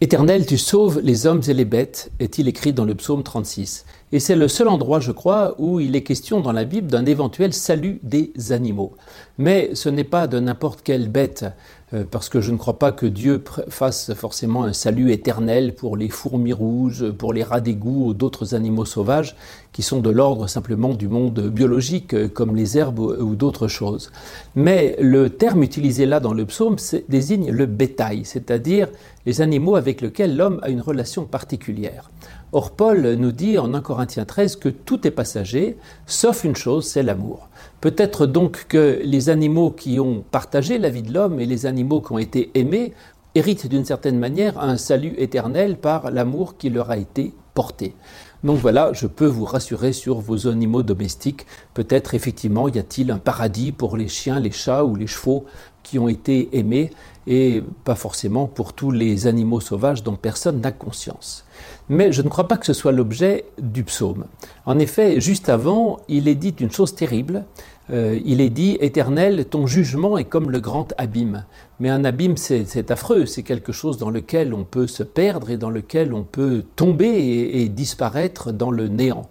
Éternel, tu sauves les hommes et les bêtes, est-il écrit dans le psaume 36. Et c'est le seul endroit, je crois, où il est question dans la Bible d'un éventuel salut des animaux. Mais ce n'est pas de n'importe quelle bête, euh, parce que je ne crois pas que Dieu fasse forcément un salut éternel pour les fourmis rouges, pour les rats d'égout ou d'autres animaux sauvages qui sont de l'ordre simplement du monde biologique, euh, comme les herbes ou d'autres choses. Mais le terme utilisé là dans le psaume désigne le bétail, c'est-à-dire les animaux avec lesquels l'homme a une relation particulière. Or, Paul nous dit en 1 Corinthiens 13 que tout est passager, sauf une chose, c'est l'amour. Peut-être donc que les animaux qui ont partagé la vie de l'homme et les animaux qui ont été aimés héritent d'une certaine manière un salut éternel par l'amour qui leur a été Donc voilà, je peux vous rassurer sur vos animaux domestiques. Peut-être effectivement y a-t-il un paradis pour les chiens, les chats ou les chevaux qui ont été aimés et pas forcément pour tous les animaux sauvages dont personne n'a conscience. Mais je ne crois pas que ce soit l'objet du psaume. En effet, juste avant, il est dit une chose terrible. Euh, il est dit, Éternel, ton jugement est comme le grand abîme. Mais un abîme, c'est affreux, c'est quelque chose dans lequel on peut se perdre et dans lequel on peut tomber disparaître dans le néant.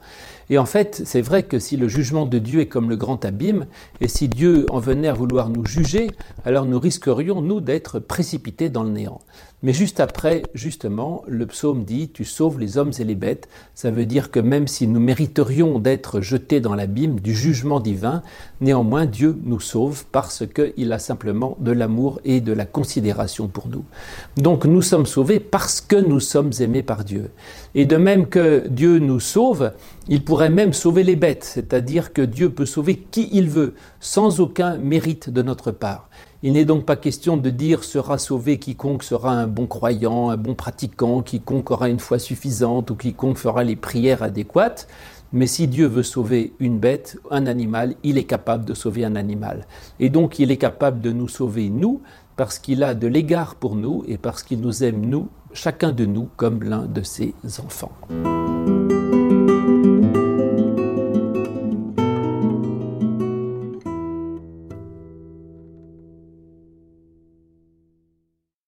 Et en fait, c'est vrai que si le jugement de Dieu est comme le grand abîme, et si Dieu en venait à vouloir nous juger, alors nous risquerions, nous, d'être précipités dans le néant. Mais juste après, justement, le psaume dit Tu sauves les hommes et les bêtes. Ça veut dire que même si nous mériterions d'être jetés dans l'abîme du jugement divin, néanmoins Dieu nous sauve parce qu'il a simplement de l'amour et de la considération pour nous. Donc nous sommes sauvés parce que nous sommes aimés par Dieu. Et de même que Dieu nous sauve, il même sauver les bêtes, c'est-à-dire que Dieu peut sauver qui il veut, sans aucun mérite de notre part. Il n'est donc pas question de dire sera sauvé quiconque sera un bon croyant, un bon pratiquant, quiconque aura une foi suffisante ou quiconque fera les prières adéquates. Mais si Dieu veut sauver une bête, un animal, il est capable de sauver un animal. Et donc il est capable de nous sauver, nous, parce qu'il a de l'égard pour nous et parce qu'il nous aime, nous, chacun de nous, comme l'un de ses enfants.